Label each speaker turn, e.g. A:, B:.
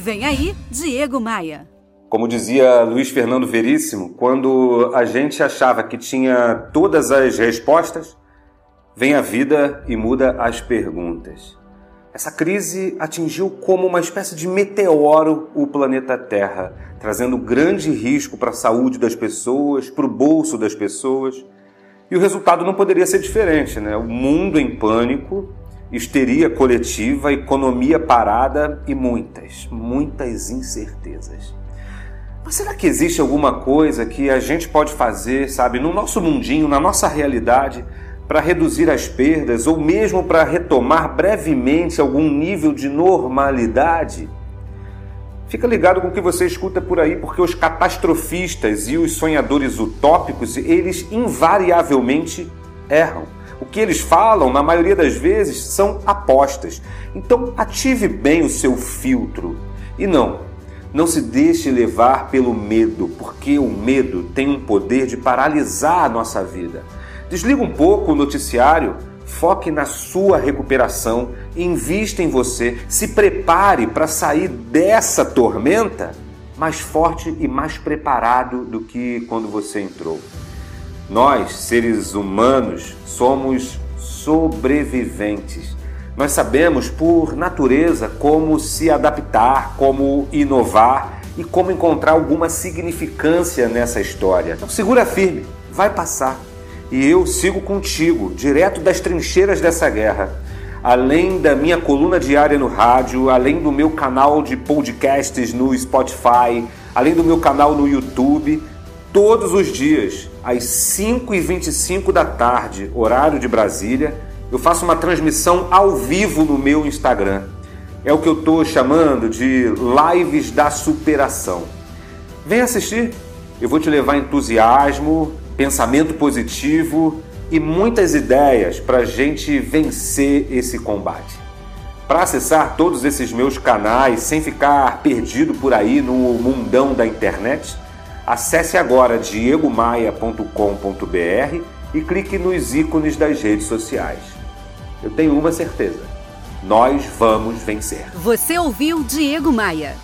A: Vem aí, Diego Maia.
B: Como dizia Luiz Fernando Veríssimo, quando a gente achava que tinha todas as respostas, vem a vida e muda as perguntas. Essa crise atingiu como uma espécie de meteoro o planeta Terra, trazendo grande risco para a saúde das pessoas, para o bolso das pessoas. E o resultado não poderia ser diferente, né? O mundo em pânico, histeria coletiva, economia parada e muitas, muitas incertezas. Mas será que existe alguma coisa que a gente pode fazer, sabe, no nosso mundinho, na nossa realidade, para reduzir as perdas ou mesmo para retomar brevemente algum nível de normalidade? Fica ligado com o que você escuta por aí, porque os catastrofistas e os sonhadores utópicos, eles invariavelmente erram. O que eles falam, na maioria das vezes, são apostas. Então, ative bem o seu filtro. E não, não se deixe levar pelo medo, porque o medo tem um poder de paralisar a nossa vida. Desliga um pouco o noticiário, foque na sua recuperação, invista em você, se prepare para sair dessa tormenta mais forte e mais preparado do que quando você entrou. Nós, seres humanos, somos sobreviventes nós sabemos por natureza como se adaptar, como inovar e como encontrar alguma significância nessa história. Então segura firme, vai passar. E eu sigo contigo, direto das trincheiras dessa guerra. Além da minha coluna diária no rádio, além do meu canal de podcasts no Spotify, além do meu canal no YouTube, todos os dias, às 5h25 da tarde, horário de Brasília, eu faço uma transmissão ao vivo no meu Instagram. É o que eu estou chamando de lives da superação. Vem assistir. Eu vou te levar entusiasmo, pensamento positivo e muitas ideias para a gente vencer esse combate. Para acessar todos esses meus canais sem ficar perdido por aí no mundão da internet, acesse agora diegomaia.com.br e clique nos ícones das redes sociais. Eu tenho uma certeza: nós vamos vencer.
A: Você ouviu Diego Maia.